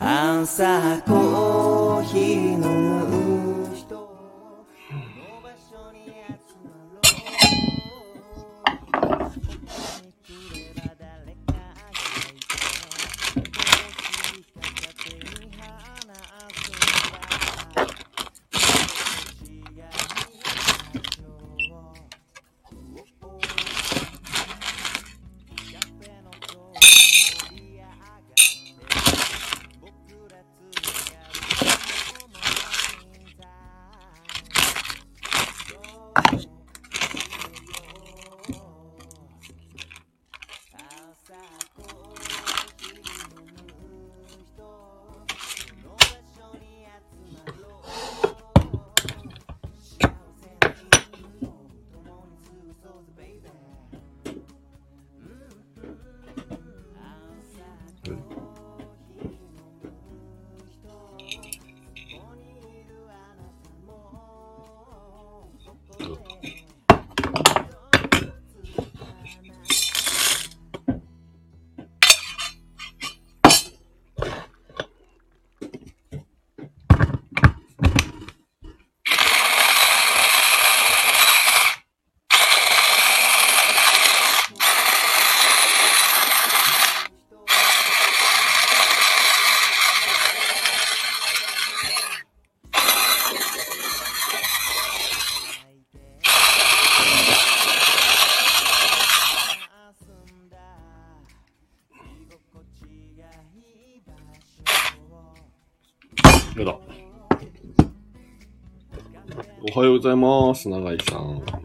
朝コーヒー飲むございます。永井さん。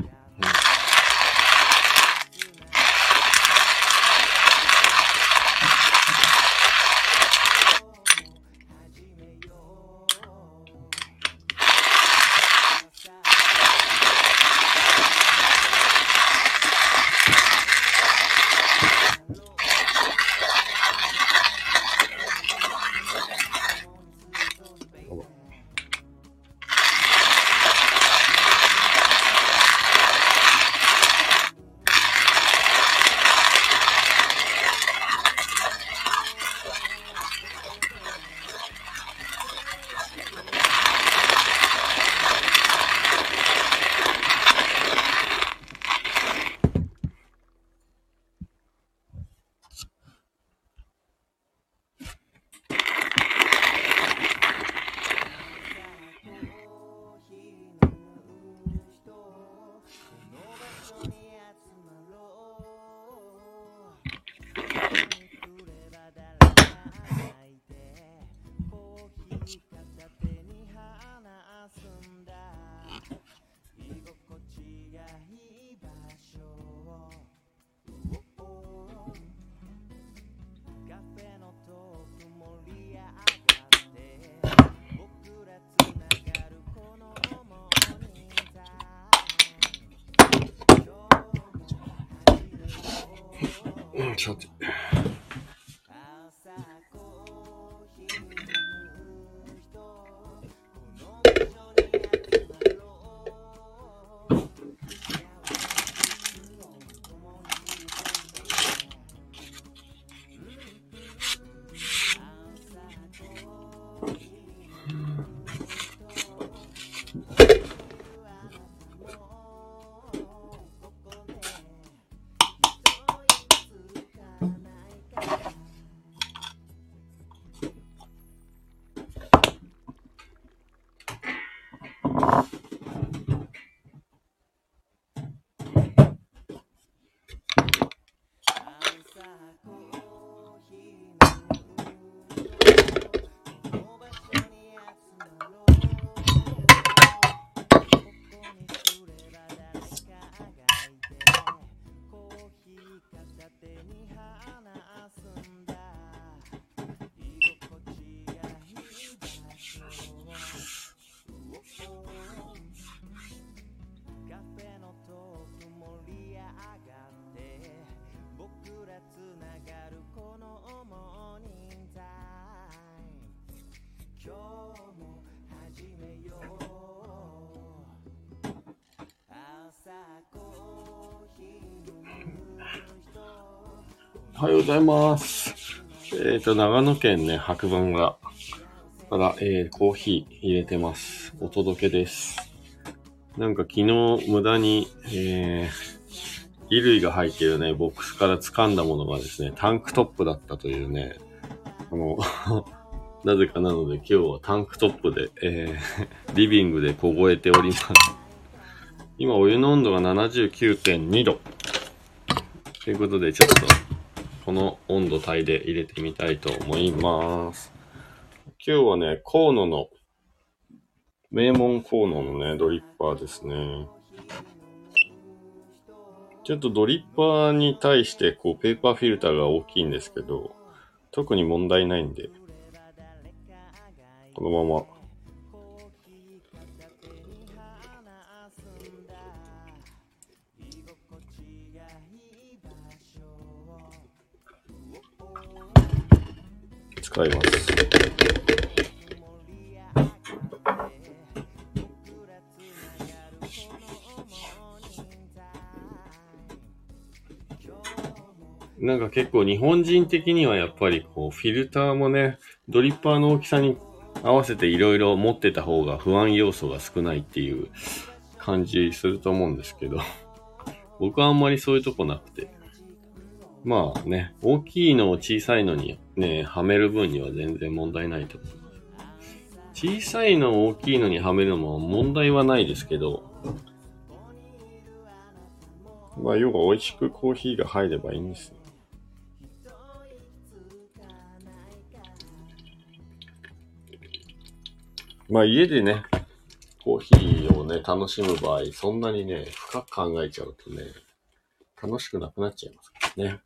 うございます。えっ、ー、と、長野県ね、白馬が、から、えー、コーヒー入れてます。お届けです。なんか昨日無駄に、えー、衣類が入ってるね、ボックスから掴んだものがですね、タンクトップだったというね、あの、なぜかなので今日はタンクトップで、えー、リビングで凍えております。今お湯の温度が79.2度。ということで、ちょっとこの温度帯で入れてみたいと思います。今日はね、河野の、名門河野のね、ドリッパーですね。ちょっとドリッパーに対してこうペーパーフィルターが大きいんですけど、特に問題ないんで、このまま。使います。なんか結構日本人的にはやっぱりこうフィルターもね、ドリッパーの大きさに合わせていろいろ持ってた方が不安要素が少ないっていう感じすると思うんですけど、僕はあんまりそういうとこなくて。まあね、大きいのを小さいのにね、はめる分には全然問題ないと思います。小さいのを大きいのにはめるのも問題はないですけど、まあ要は美味しくコーヒーが入ればいいんですよ。まあ家でね、コーヒーをね、楽しむ場合、そんなにね、深く考えちゃうとね、楽しくなくなっちゃいますからね。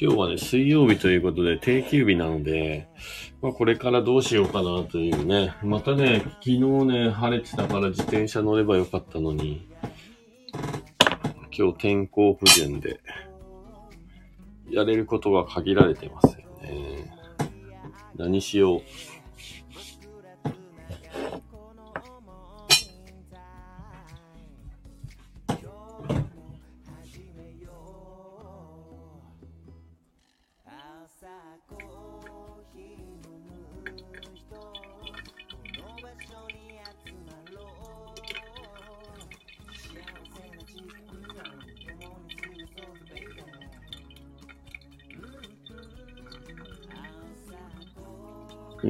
今日はね、水曜日ということで定休日なので、まあこれからどうしようかなというね。またね、昨日ね、晴れてたから自転車乗ればよかったのに、今日天候不順で、やれることが限られてますよね。何しよう。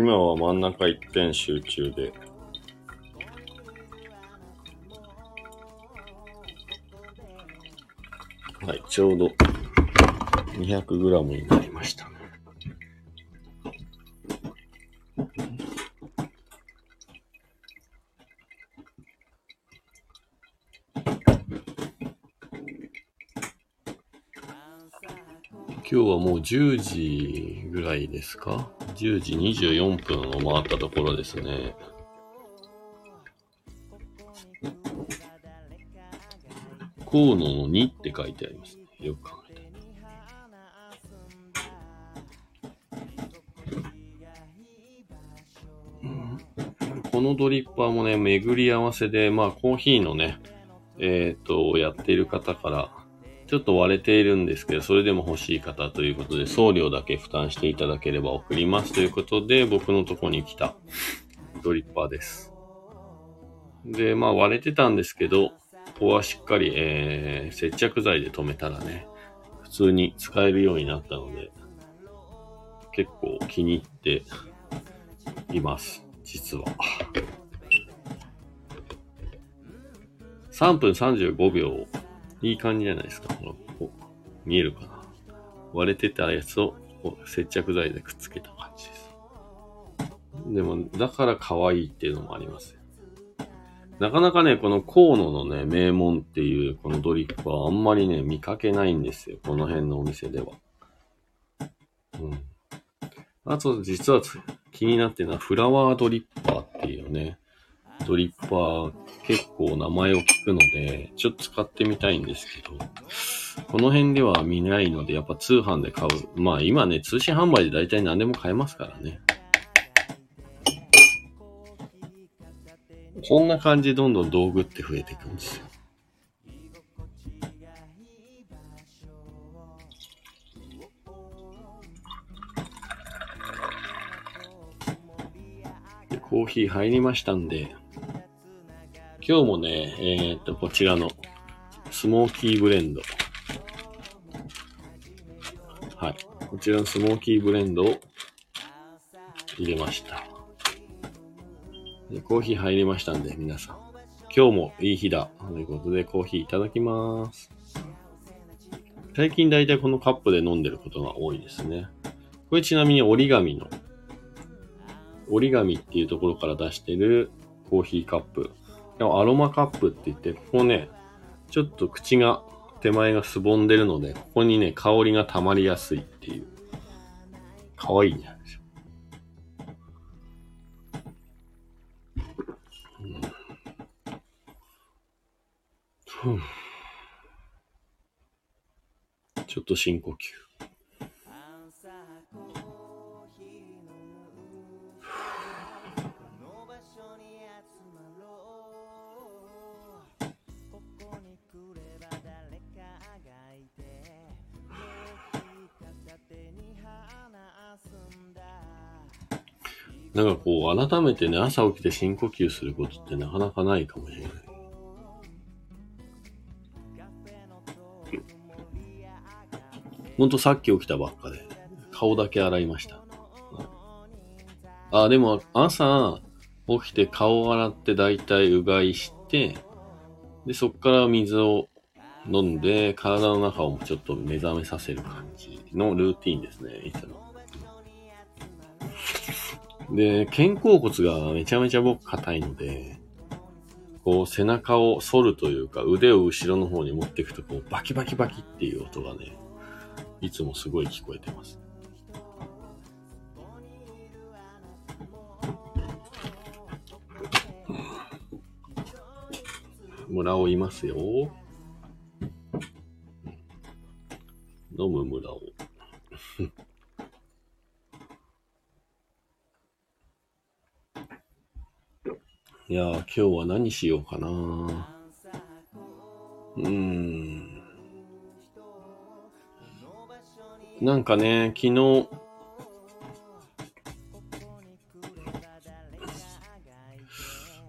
今は真ん中一点集中で。はい、ちょうど 200g になりました。今日はもう10時ぐらいですか？?10 時24分を回ったところですね。河野の2って書いてありますね。よく考えたこのドリッパーもね、巡り合わせで、まあコーヒーのね、えっ、ー、と、やっている方からちょっと割れているんですけど、それでも欲しい方ということで、送料だけ負担していただければ送りますということで、僕のとこに来たドリッパーです。で、まあ割れてたんですけど、ここはしっかり、えー、接着剤で留めたらね、普通に使えるようになったので、結構気に入っています。実は。3分35秒いい感じじゃないですか。ここ見えるかな割れてたやつを接着剤でくっつけた感じです。でも、だから可愛いっていうのもあります。なかなかね、この河野のね、名門っていうこのドリップはあんまりね、見かけないんですよ。この辺のお店では。うん。あと、実は気になってるのはフラワードリッパーっていうね、ドリッパー結構名前を聞くので、ちょっと使ってみたいんですけど、この辺では見ないので、やっぱ通販で買う。まあ今ね、通信販売で大体何でも買えますからね。こんな感じでどんどん道具って増えていくんですよ。でコーヒー入りましたんで、今日もね、えーっと、こちらのスモーキーブレンド。はい。こちらのスモーキーブレンドを入れました。でコーヒー入りましたんで、皆さん。今日もいい日だ。ということで、コーヒーいただきます。最近だいたいこのカップで飲んでることが多いですね。これちなみに折り紙の、折り紙っていうところから出してるコーヒーカップ。アロマカップって言って、ここね、ちょっと口が、手前がすぼんでるので、ここにね、香りが溜まりやすいっていう。かわいいんじゃないでしょ。ちょっと深呼吸。なんかこう、改めてね、朝起きて深呼吸することってなかなかないかもしれない。ほんとさっき起きたばっかで、顔だけ洗いました。あ、でも朝起きて顔洗ってだいたいうがいして、で、そっから水を飲んで、体の中をちょっと目覚めさせる感じのルーティンですね、いつも。で、肩甲骨がめちゃめちゃ僕硬いので、こう背中を反るというか腕を後ろの方に持っていくとこうバキバキバキっていう音がね、いつもすごい聞こえてます。村尾いますよ。飲む村尾。いやー、今日は何しようかなうーん。なんかね、昨日、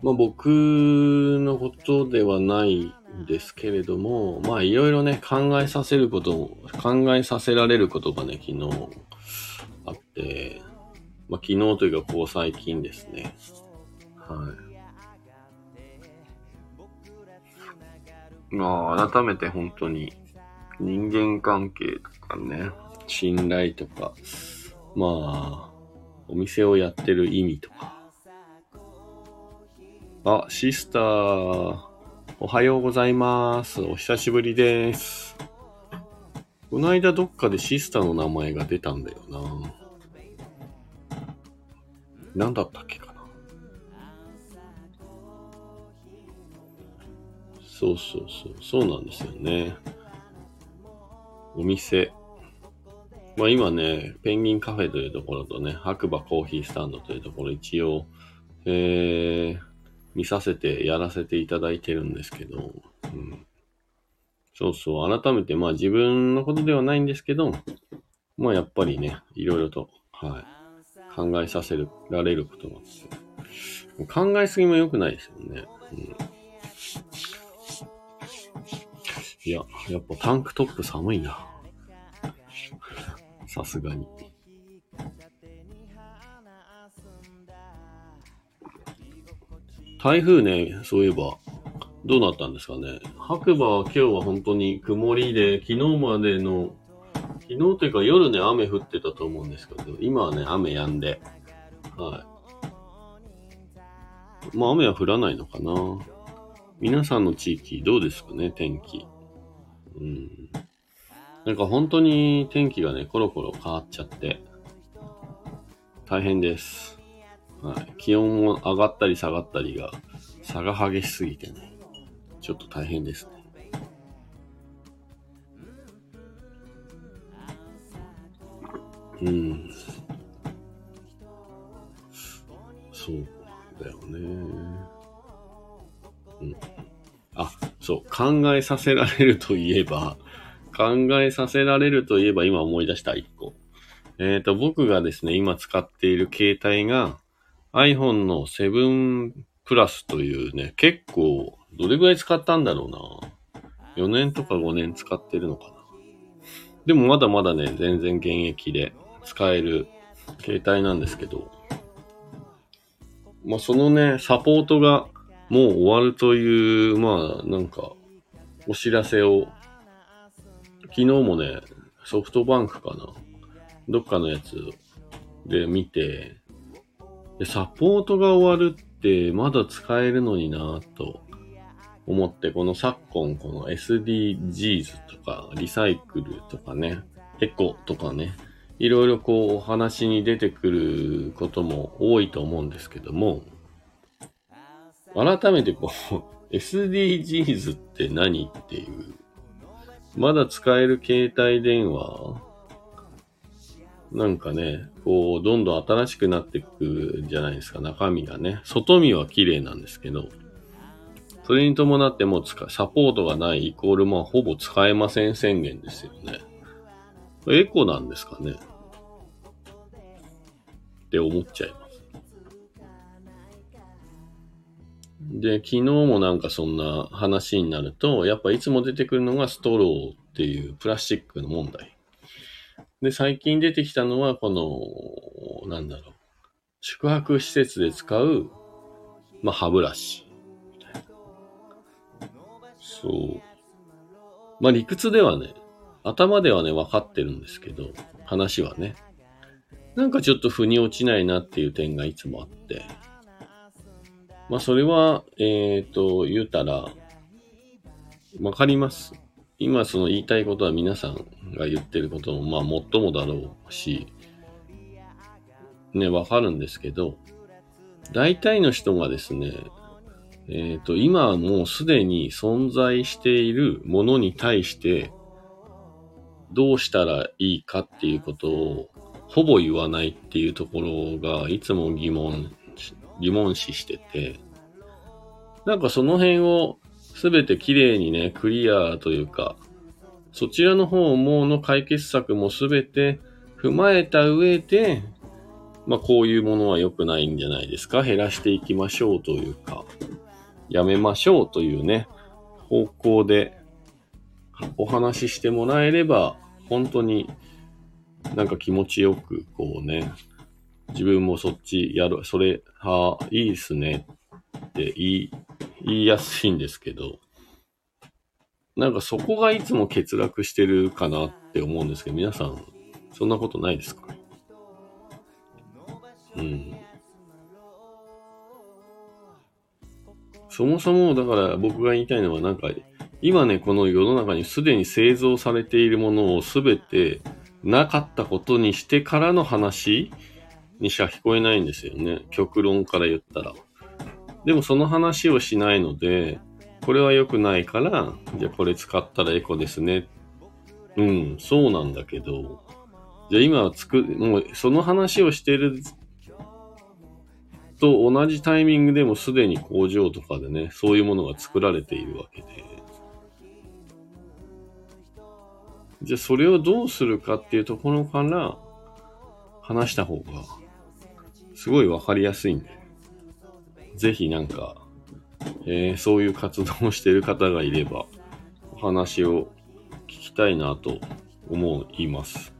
まあ僕のことではないんですけれども、まあいろいろね、考えさせることも、考えさせられることがね、昨日あって、まあ昨日というかこう最近ですね。はい。まあ、改めて本当に人間関係とかね、信頼とか、まあ、お店をやってる意味とか。あ、シスター、おはようございます。お久しぶりです。この間どっかでシスターの名前が出たんだよな。何だったっけかそうそうそう、そうなんですよね。お店。まあ今ね、ペンギンカフェというところとね、白馬コーヒースタンドというところ一応、えー、見させて、やらせていただいてるんですけど、うん、そうそう、改めてまあ自分のことではないんですけど、まあやっぱりね、いろいろと、はい、考えさせられることなんですよ。考えすぎも良くないですよね。うんいや、やっぱタンクトップ寒いな。さすがに。台風ね、そういえば、どうなったんですかね。白馬は今日は本当に曇りで、昨日までの、昨日というか夜ね、雨降ってたと思うんですけど、今はね、雨止んで、はい。まあ雨は降らないのかな。皆さんの地域どうですかね、天気。うん。なんか本当に天気がね、コロコロ変わっちゃって、大変です。はい。気温も上がったり下がったりが、差が激しすぎてね、ちょっと大変ですね。うん。そうだよね。うん。あ、そう、考えさせられるといえば、考えさせられるといえば今思い出した一個。えっ、と、僕がですね、今使っている携帯が iPhone の7プラスというね、結構、どれぐらい使ったんだろうな。4年とか5年使ってるのかな。でもまだまだね、全然現役で使える携帯なんですけど、まあそのね、サポートがもう終わるという、まあなんか、お知らせを、昨日もね、ソフトバンクかな。どっかのやつで見て、でサポートが終わるってまだ使えるのになぁと。思って、この昨今、この SDGs とか、リサイクルとかね、エコとかね、いろいろこうお話に出てくることも多いと思うんですけども、改めてこう、SDGs って何っていう、まだ使える携帯電話なんかね、こう、どんどん新しくなっていくじゃないですか、中身がね。外見は綺麗なんですけど、それに伴ってもう使サポートがないイコール、まあ、ほぼ使えません宣言ですよね。エコなんですかねって思っちゃいます。で、昨日もなんかそんな話になると、やっぱいつも出てくるのがストローっていうプラスチックの問題。で、最近出てきたのは、この、なんだろう。宿泊施設で使う、まあ、歯ブラシ。そう。まあ、理屈ではね、頭ではね、分かってるんですけど、話はね。なんかちょっと腑に落ちないなっていう点がいつもあって。まあ、それは、えっ、ー、と、言うたら、わかります。今その言いたいことは皆さんが言ってることも、まあ、もっともだろうし、ね、わかるんですけど、大体の人がですね、えっ、ー、と、今もうすでに存在しているものに対して、どうしたらいいかっていうことを、ほぼ言わないっていうところが、いつも疑問疑問視してて、なんかその辺をすべて綺麗にね、クリアというか、そちらの方もの解決策もすべて踏まえた上で、まあこういうものは良くないんじゃないですか。減らしていきましょうというか、やめましょうというね、方向でお話ししてもらえれば、本当になんか気持ちよくこうね、自分もそっちやる、それ、はあ、いいっすねって言い、言いやすいんですけど、なんかそこがいつも欠落してるかなって思うんですけど、皆さん、そんなことないですか？うん。そもそも、だから僕が言いたいのは、なんか、今ね、この世の中にすでに製造されているものをすべてなかったことにしてからの話にしか聞こえないんですよね。極論から言ったら。でもその話をしないので、これは良くないから、じゃあこれ使ったらエコですね。うん、そうなんだけど、じゃあ今は作る、もうその話をしてると同じタイミングでもすでに工場とかでね、そういうものが作られているわけで。じゃあそれをどうするかっていうところから話した方がすごいわかりやすいんで、ぜひなんか、えー、そういう活動をしてる方がいれば、お話を聞きたいなと思います。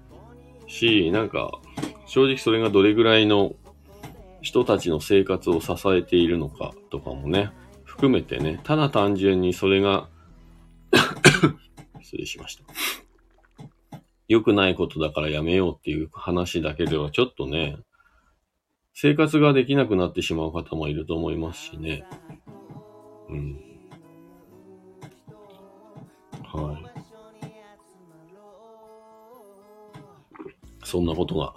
し、なんか、正直それがどれぐらいの人たちの生活を支えているのかとかもね、含めてね、ただ単純にそれが 失礼しました。良くないことだからやめようっていう話だけではちょっとね、生活ができなくなってしまう方もいると思いますしね。うん。はい。そんなことが、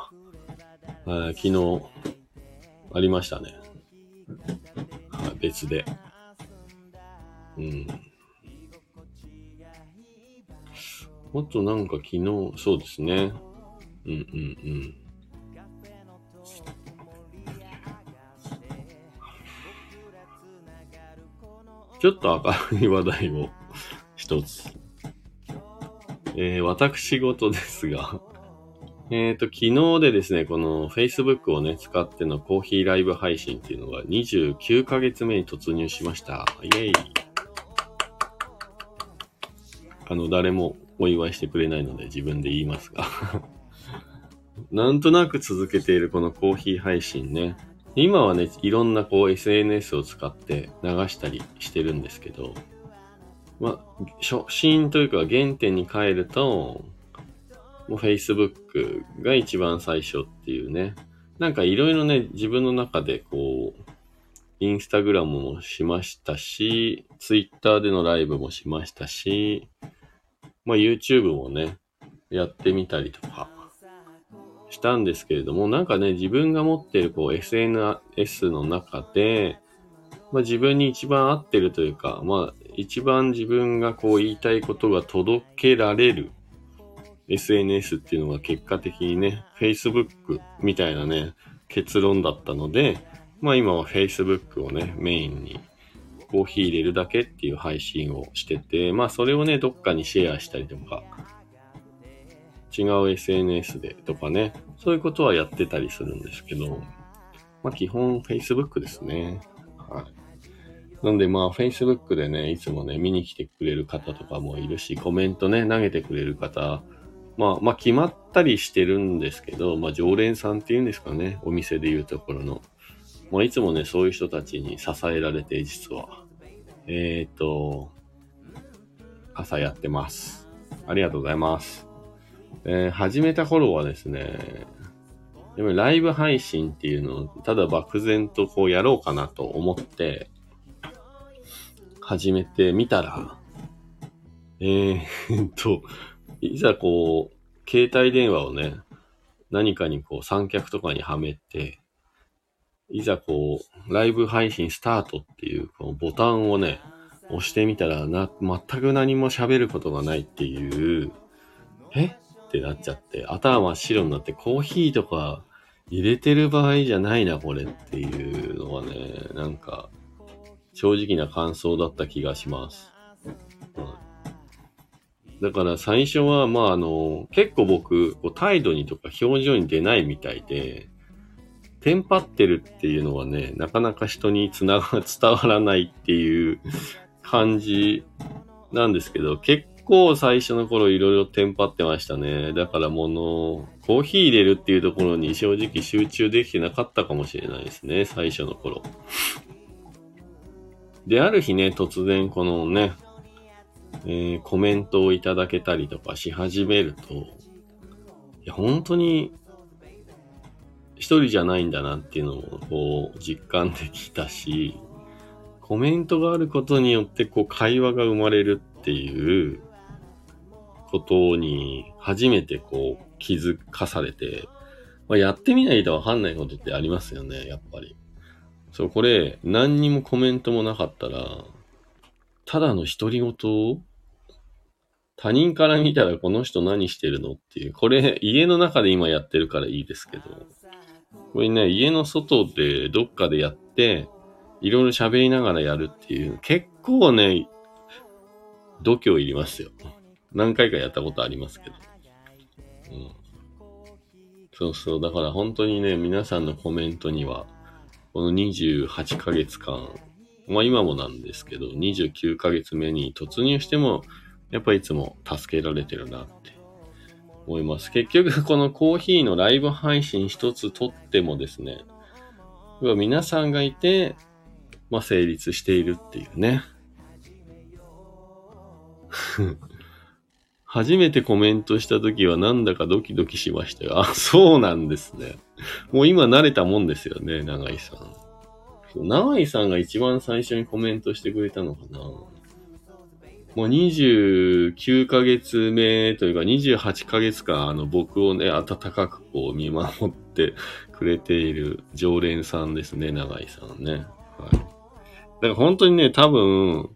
えー、昨日ありましたね。はい、別で。うん。もっとなんか昨日、そうですね。うんうんうん。ちょっと明るい話題を一つ。えー、私事ですが、えっ、ー、と、昨日でですね、この Facebook をね、使ってのコーヒーライブ配信っていうのが29ヶ月目に突入しました。イェイ。あの、誰もお祝いしてくれないので自分で言いますが なんとなく続けているこのコーヒー配信ね。今はね、いろんなこう SNS を使って流したりしてるんですけど、まあ、初心というか原点に帰ると、もう Facebook が一番最初っていうね。なんかいろいろね、自分の中でこう、インスタグラムもしましたし、ツイッターでのライブもしましたし、まあ YouTube もね、やってみたりとかしたんですけれども、なんかね、自分が持ってるこう SNS の中で、まあ自分に一番合ってるというか、まあ一番自分がこう言いたいことが届けられる SNS っていうのが結果的にね、Facebook みたいなね、結論だったので、まあ今は Facebook をね、メインにコーヒー入れるだけっていう配信をしてて、まあそれをね、どっかにシェアしたりとか、違う SNS でとかね、そういうことはやってたりするんですけど、まあ基本 Facebook ですね。はい。なんでまあ Facebook でね、いつもね、見に来てくれる方とかもいるし、コメントね、投げてくれる方まあ、まあ、決まったりしてるんですけど、まあ、常連さんっていうんですかね、お店でいうところの。まあ、いつもね、そういう人たちに支えられて、実は。えっ、ー、と、朝やってます。ありがとうございます。えー、始めた頃はですね、でもライブ配信っていうのを、ただ漠然とこうやろうかなと思って、始めてみたら、えー、っと、いざこう、携帯電話をね、何かにこう三脚とかにはめて、いざこう、ライブ配信スタートっていうこのボタンをね、押してみたらな、全く何も喋ることがないっていう、え？ってなっちゃって、頭真っ白になってコーヒーとか入れてる場合じゃないな、これっていうのはね、なんか、正直な感想だった気がします。うんだから最初は、まああの、結構僕、こう態度にとか表情に出ないみたいで、テンパってるっていうのはね、なかなか人につなが、伝わらないっていう感じなんですけど、結構最初の頃いろいろテンパってましたね。だからもの、コーヒー入れるっていうところに正直集中できてなかったかもしれないですね、最初の頃。で、ある日ね、突然このね、えー、コメントをいただけたりとかし始めると、いや、本当に一人じゃないんだなっていうのをこう実感できたし、コメントがあることによってこう会話が生まれるっていうことに初めてこう気づかされて、まあ、やってみないとわかんないことってありますよね、やっぱり。そう、これ何にもコメントもなかったら、ただの独り言他人から見たらこの人何してるのっていう。これ、家の中で今やってるからいいですけど。これね、家の外でどっかでやって、いろいろ喋りながらやるっていう、結構ね、度胸いりますよ。何回かやったことありますけど。うん。そうそう。だから本当にね、皆さんのコメントには、この28ヶ月間、まあ今もなんですけど、29ヶ月目に突入しても、やっぱいつも助けられてるなって思います。結局、このコーヒーのライブ配信一つとってもですね、皆さんがいて、まあ、成立しているっていうね。初めてコメントした時はなんだかドキドキしましたよ。あ、そうなんですね。もう今慣れたもんですよね、長井さん。長井さんが一番最初にコメントしてくれたのかな。もう29ヶ月目というか28ヶ月間、あの、僕をね、温かくこう見守って くれている常連さんですね、長井さんね。はい。だから本当にね、多分、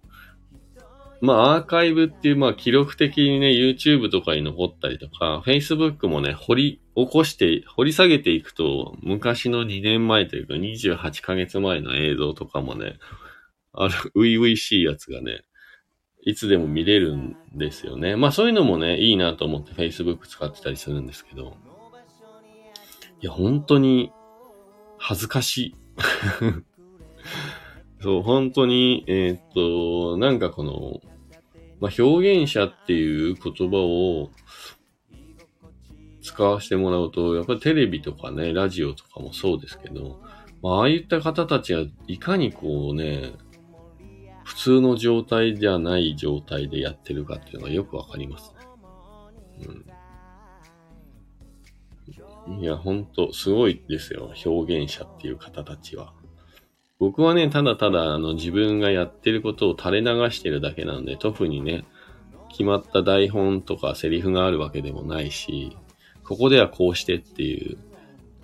まあアーカイブっていう、まあ記録的にね、YouTube とかに残ったりとか、Facebook もね、掘り起こして、掘り下げていくと、昔の2年前というか28ヶ月前の映像とかもね、ある、初々しいやつがね、いつでも見れるんですよね。まあそういうのもね、いいなと思って Facebook 使ってたりするんですけど、いや、本当に恥ずかしい。そう、本当に、えー、っと、なんかこの、まあ、表現者っていう言葉を使わせてもらうと、やっぱりテレビとかね、ラジオとかもそうですけど、まあ、ああいった方たちがいかにこうね、普通の状態じゃない状態でやってるかっていうのがよくわかりますね。うん。いや、ほんと、すごいですよ。表現者っていう方たちは。僕はね、ただただあの自分がやってることを垂れ流してるだけなんで、特にね、決まった台本とかセリフがあるわけでもないし、ここではこうしてっていう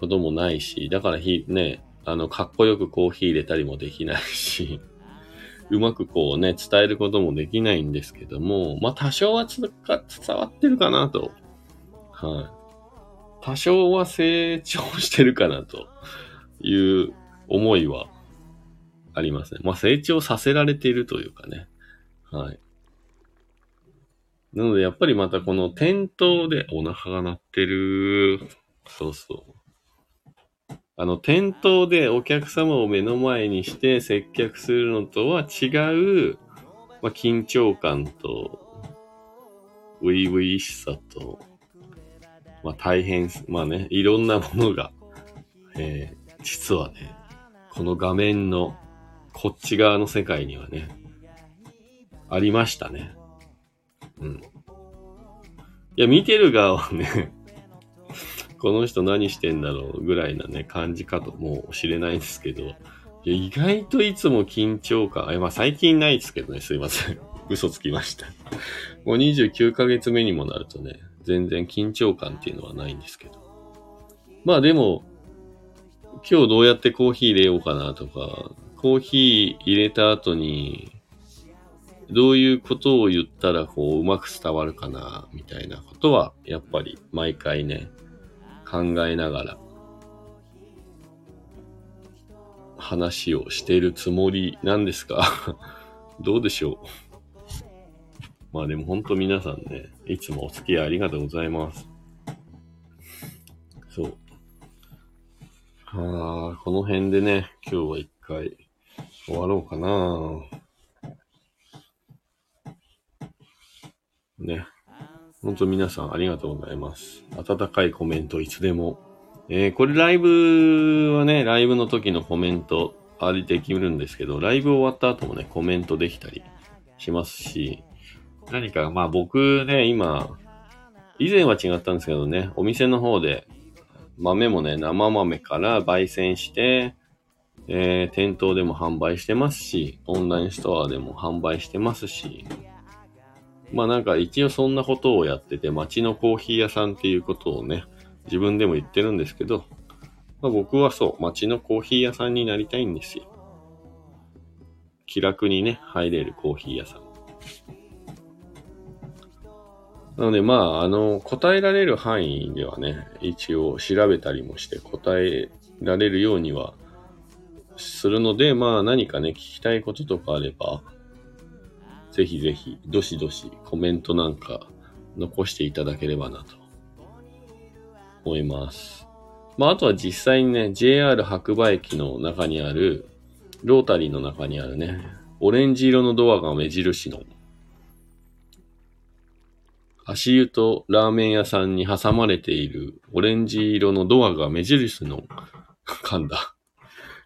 こともないし、だからひ、ね、あの、かっこよくコーヒー入れたりもできないし、うまくこうね、伝えることもできないんですけども、まあ多少は伝わってるかなと。はい。多少は成長してるかなという思いはありますね。まあ成長させられているというかね。はい。なのでやっぱりまたこの店頭でお腹が鳴ってる。そうそう。あの、店頭でお客様を目の前にして接客するのとは違う、まあ、緊張感と、初々しさと、まあ、大変、まあね、いろんなものが、えー、実はね、この画面のこっち側の世界にはね、ありましたね。うん。いや、見てる側はね この人何してんだろうぐらいなね、感じかともうしれないですけど、いや意外といつも緊張感、まあ最近ないですけどね、すいません。嘘つきました。もう29ヶ月目にもなるとね、全然緊張感っていうのはないんですけど。まあでも、今日どうやってコーヒー入れようかなとか、コーヒー入れた後に、どういうことを言ったらこううまく伝わるかな、みたいなことは、やっぱり毎回ね、考えながら話をしているつもりなんですが どうでしょう？まあでも本当皆さんね、いつもお付き合いありがとうございます。そう。ああ、この辺でね、今日は一回終わろうかな。ね。本当皆さんありがとうございます。温かいコメントいつでも。えー、これライブはね、ライブの時のコメントありできるんですけど、ライブ終わった後もね、コメントできたりしますし、何か、まあ僕ね、今、以前は違ったんですけどね、お店の方で豆もね、生豆から焙煎して、えー、店頭でも販売してますし、オンラインストアでも販売してますし、まあなんか一応そんなことをやってて、街のコーヒー屋さんっていうことをね、自分でも言ってるんですけど、まあ、僕はそう、街のコーヒー屋さんになりたいんですよ。気楽にね、入れるコーヒー屋さん。なので、まあ、あの、答えられる範囲ではね、一応調べたりもして答えられるようにはするので、まあ何かね、聞きたいこととかあれば、ぜひぜひ、どしどしコメントなんか残していただければなと思います。まあ、あとは実際にね、JR 白馬駅の中にある、ロータリーの中にあるね、オレンジ色のドアが目印の、足湯とラーメン屋さんに挟まれているオレンジ色のドアが目印の、噛んだ。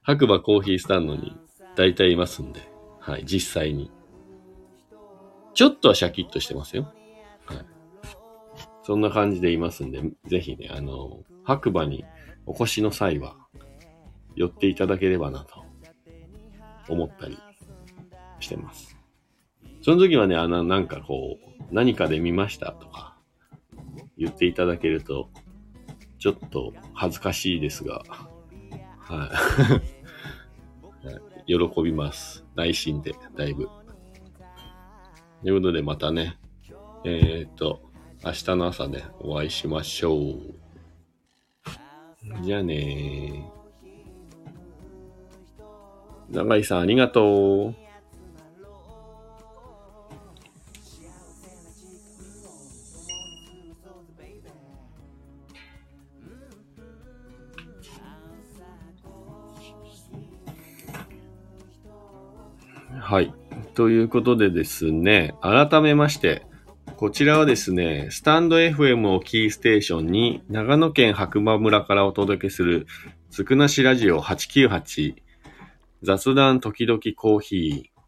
白馬コーヒースタンドに大体いますんで、はい、実際に。ちょっとはシャキッとしてますよ。はい。そんな感じでいますんで、ぜひね、あの、白馬にお越しの際は、寄っていただければなと、思ったりしてます。その時はね、あの、なんかこう、何かで見ましたとか、言っていただけると、ちょっと恥ずかしいですが、はい。喜びます。内心で、だいぶ。ということでまたね、えっ、と、明日の朝ね、お会いしましょう。じゃあねー。長井さんありがとう。はい。ということでですね、改めまして、こちらはですね、スタンド FM をキーステーションに、長野県白馬村からお届けする、つくなしラジオ898、雑談時々コーヒー。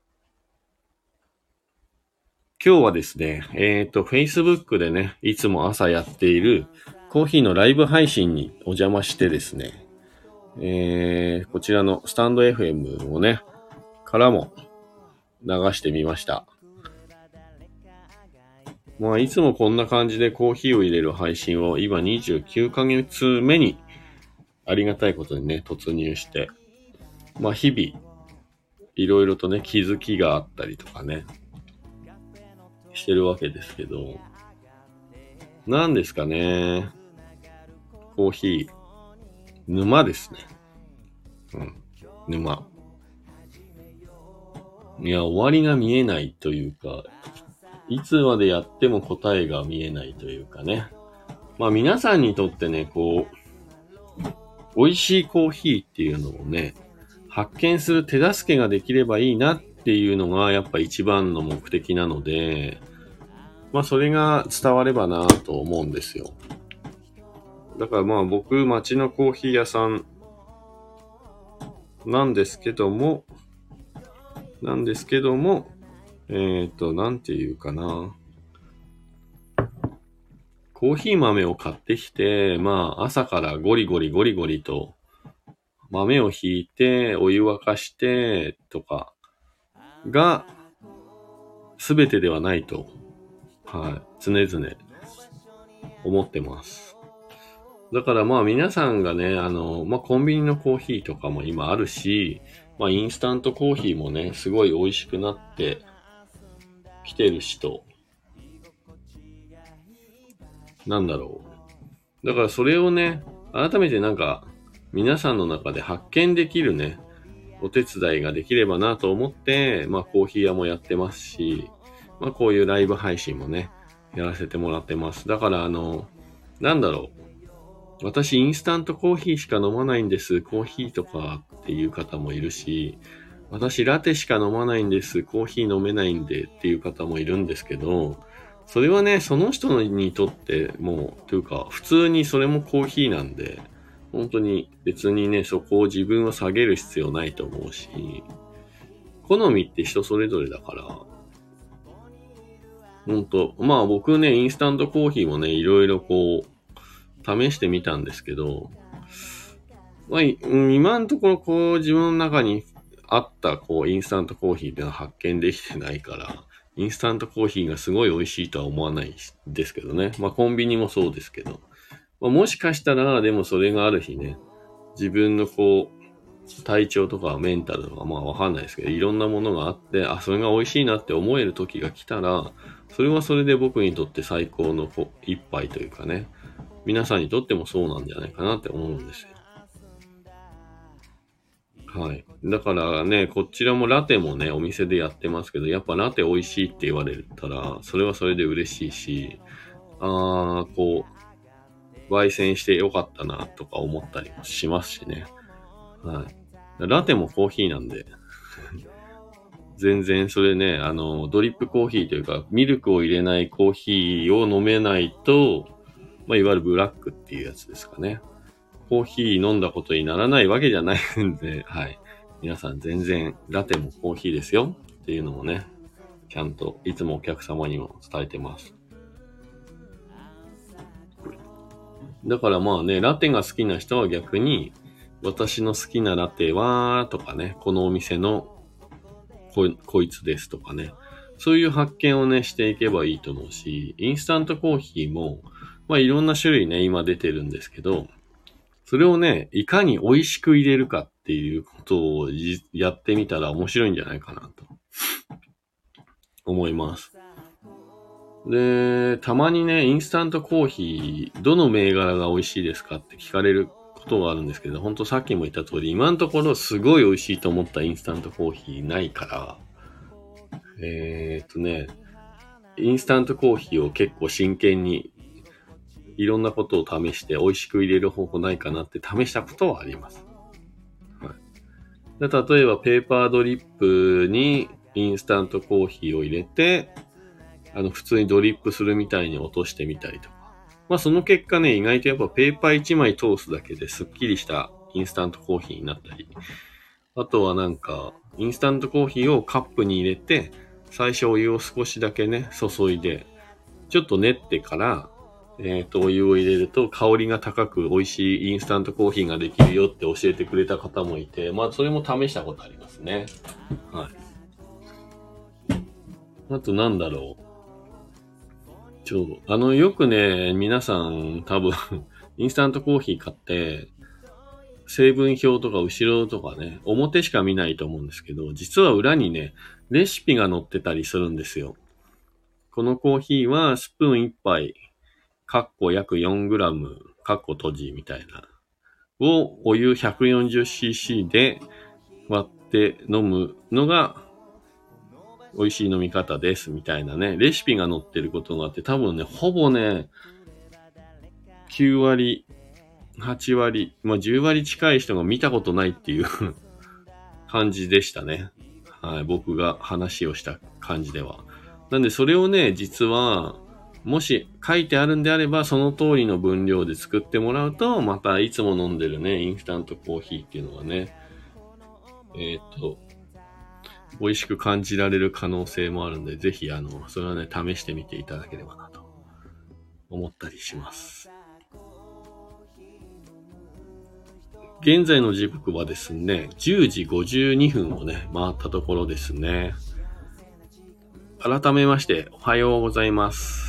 今日はですね、えっ、と、Facebook でね、いつも朝やっているコーヒーのライブ配信にお邪魔してですね、えー、こちらのスタンド FM をね、からも流してみました。まあ、いつもこんな感じでコーヒーを入れる配信を今29ヶ月目にありがたいことにね、突入して、まあ、日々、いろいろとね、気づきがあったりとかね、してるわけですけど、何ですかね、コーヒー、沼ですね。うん、沼。いや、終わりが見えないというか、いつまでやっても答えが見えないというかね。まあ皆さんにとってね、こう、美味しいコーヒーっていうのをね、発見する手助けができればいいなっていうのがやっぱ一番の目的なので、まあそれが伝わればなと思うんですよ。だからまあ僕、町のコーヒー屋さんなんですけども、なんですけども、えっ、と、なんていうかな。コーヒー豆を買ってきて、まあ朝からゴリゴリゴリゴリと豆をひいて、お湯沸かしてとかが全てではないと、はい、常々思ってます。だからまあ皆さんがね、あの、まあコンビニのコーヒーとかも今あるし、まあインスタントコーヒーもね、すごい美味しくなってきてるしと、なんだろう。だからそれをね、改めてなんか皆さんの中で発見できるね、お手伝いができればなと思って、まあコーヒー屋もやってますし、まあこういうライブ配信もね、やらせてもらってます。だからあの、なんだろう。私、インスタントコーヒーしか飲まないんです。コーヒーとかっていう方もいるし、私、ラテしか飲まないんです。コーヒー飲めないんでっていう方もいるんですけど、それはね、その人にとってもう、というか、普通にそれもコーヒーなんで、本当に別にね、そこを自分を下げる必要ないと思うし、好みって人それぞれだから、本当まあ僕ね、インスタントコーヒーもね、いろいろこう、試してみたんですけど、まあ、いうん今のところこう自分の中にあったこうインスタントコーヒーっていうのは発見できてないから、インスタントコーヒーがすごい美味しいとは思わないですけどね。まあコンビニもそうですけど。まあ、もしかしたら、でもそれがある日ね、自分のこう、体調とかメンタルとかまあわかんないですけど、いろんなものがあって、あ、それが美味しいなって思える時が来たら、それはそれで僕にとって最高のこう一杯というかね、皆さんにとってもそうなんじゃないかなって思うんですよ。はい。だからね、こちらもラテもね、お店でやってますけど、やっぱラテ美味しいって言われたら、それはそれで嬉しいし、あー、こう、焙煎してよかったなとか思ったりもしますしね。はい。ラテもコーヒーなんで、全然それね、あの、ドリップコーヒーというか、ミルクを入れないコーヒーを飲めないと、まあ、いわゆるブラックっていうやつですかね。コーヒー飲んだことにならないわけじゃないんで、はい。皆さん全然ラテもコーヒーですよっていうのもね、ちゃんといつもお客様にも伝えてます。だからまあね、ラテが好きな人は逆に、私の好きなラテは、とかね、このお店のここいつですとかね、そういう発見をね、していけばいいと思うし、インスタントコーヒーも、まあいろんな種類ね、今出てるんですけど、それをね、いかに美味しく入れるかっていうことをやってみたら面白いんじゃないかなと思います。で、たまにね、インスタントコーヒー、どの銘柄が美味しいですかって聞かれることがあるんですけど、本当さっきも言った通り、今のところすごい美味しいと思ったインスタントコーヒーないから、えー、っとね、インスタントコーヒーを結構真剣にいろんなことを試して美味しく入れる方法ないかなって試したことはあります。はい、で例えばペーパードリップにインスタントコーヒーを入れて、あの、普通にドリップするみたいに落としてみたりとか。まあその結果ね、意外とやっぱペーパー1枚通すだけですっきりしたインスタントコーヒーになったり。あとはなんか、インスタントコーヒーをカップに入れて、最初お湯を少しだけね、注いで、ちょっと練ってから、えっ、と、お湯を入れると香りが高く美味しいインスタントコーヒーができるよって教えてくれた方もいて、まあ、それも試したことありますね。はい。あとなんだろう。ちょ、あの、よくね、皆さん多分、インスタントコーヒー買って、成分表とか後ろとかね、表しか見ないと思うんですけど、実は裏にね、レシピが載ってたりするんですよ。このコーヒーはスプーン1杯、カッコ約 4g、カッコ閉じみたいな、をお湯 140cc で割って飲むのが美味しい飲み方ですみたいなね、レシピが載ってることがあって、多分ね、ほぼね、9割8割、まあ、10割近い人が見たことないっていう 感じでしたね。はい、僕が話をした感じでは。なんでそれをね、実は、もし書いてあるんであれば、その通りの分量で作ってもらうと、またいつも飲んでるね、インスタントコーヒーっていうのがね、えっ、と、美味しく感じられる可能性もあるんで、ぜひ、あの、それはね、試してみていただければなと思ったりします。現在の時刻はですね、10時52分をね、回ったところですね。改めまして、おはようございます。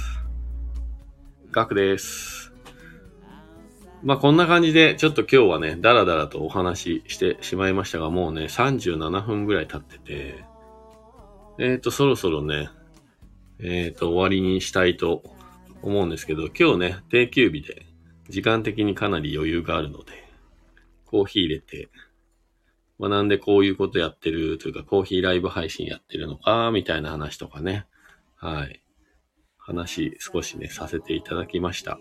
ガクです。まあ、こんな感じで、ちょっと今日はね、ダラダラとお話ししてしまいましたが、もうね、37分ぐらい経ってて、えっ、ー、と、そろそろね、えっ、ー、と、終わりにしたいと思うんですけど、今日ね、定休日で、時間的にかなり余裕があるので、コーヒー入れて、まあ、なんでこういうことやってるというか、コーヒーライブ配信やってるのか、みたいな話とかね。はい。話少しね、させていただきました。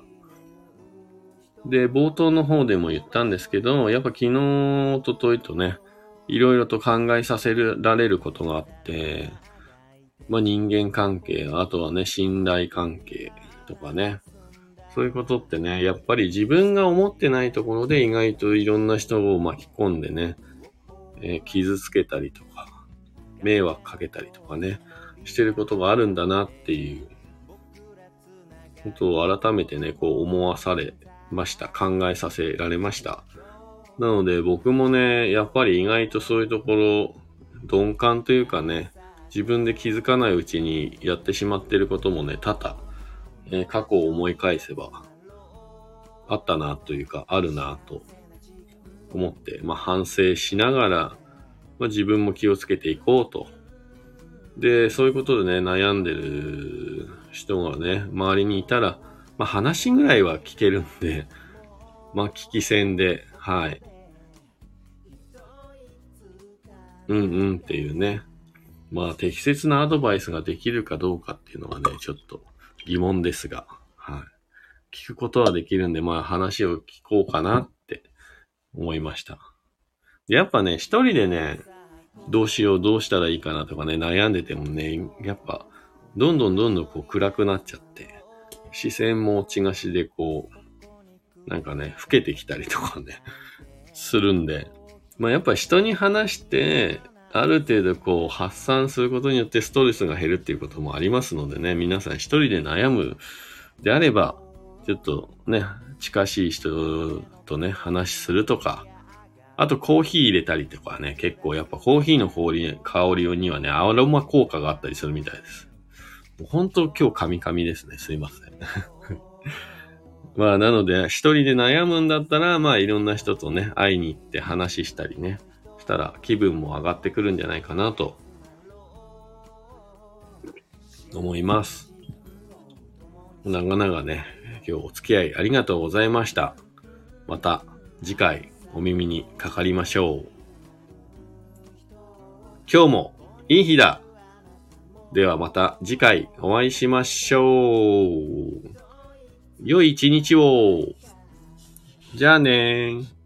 で、冒頭の方でも言ったんですけど、やっぱ昨日、おとといとね、いろいろと考えさせられることがあって、まあ人間関係、あとはね、信頼関係とかね、そういうことってね、やっぱり自分が思ってないところで意外といろんな人を巻き込んでね、えー、傷つけたりとか、迷惑かけたりとかね、してることがあるんだなっていうことを改めてね、こう思わされました。考えさせられました。なので僕もね、やっぱり意外とそういうところ、鈍感というかね、自分で気づかないうちにやってしまってることもね、多々えー、過去を思い返せば、あったなというか、あるなと思って、まあ、反省しながら、まあ、自分も気をつけていこうと。で、そういうことでね、悩んでる人がね、周りにいたら、まあ、話ぐらいは聞けるんで、まあ、聞き戦で、はい。うんうんっていうね。まあ、適切なアドバイスができるかどうかっていうのがね、ちょっと疑問ですが、はい。聞くことはできるんで、まあ話を聞こうかなって思いました。やっぱね、一人でね、どうしよう、どうしたらいいかなとかね、悩んでてもね、やっぱ、どんどんどんどんこう暗くなっちゃって、視線も落ちがしでこう、なんかね、老けてきたりとかね、するんで、まあやっぱ人に話して、ある程度こう発散することによってストレスが減るっていうこともありますのでね、皆さん一人で悩むであれば、ちょっとね、近しい人とね、話するとか、あとコーヒー入れたりとかね、結構やっぱコーヒーの香り香りにはね、アロマ効果があったりするみたいです。本当今日カミカミですね。すいません。まあなので、一人で悩むんだったら、まあいろんな人とね、会いに行って話したりね、したら気分も上がってくるんじゃないかなと思います。長々ね、今日お付き合いありがとうございました。また次回お耳にかかりましょう。今日もいい日だではまた次回お会いしましょう。良い一日をじゃあねー。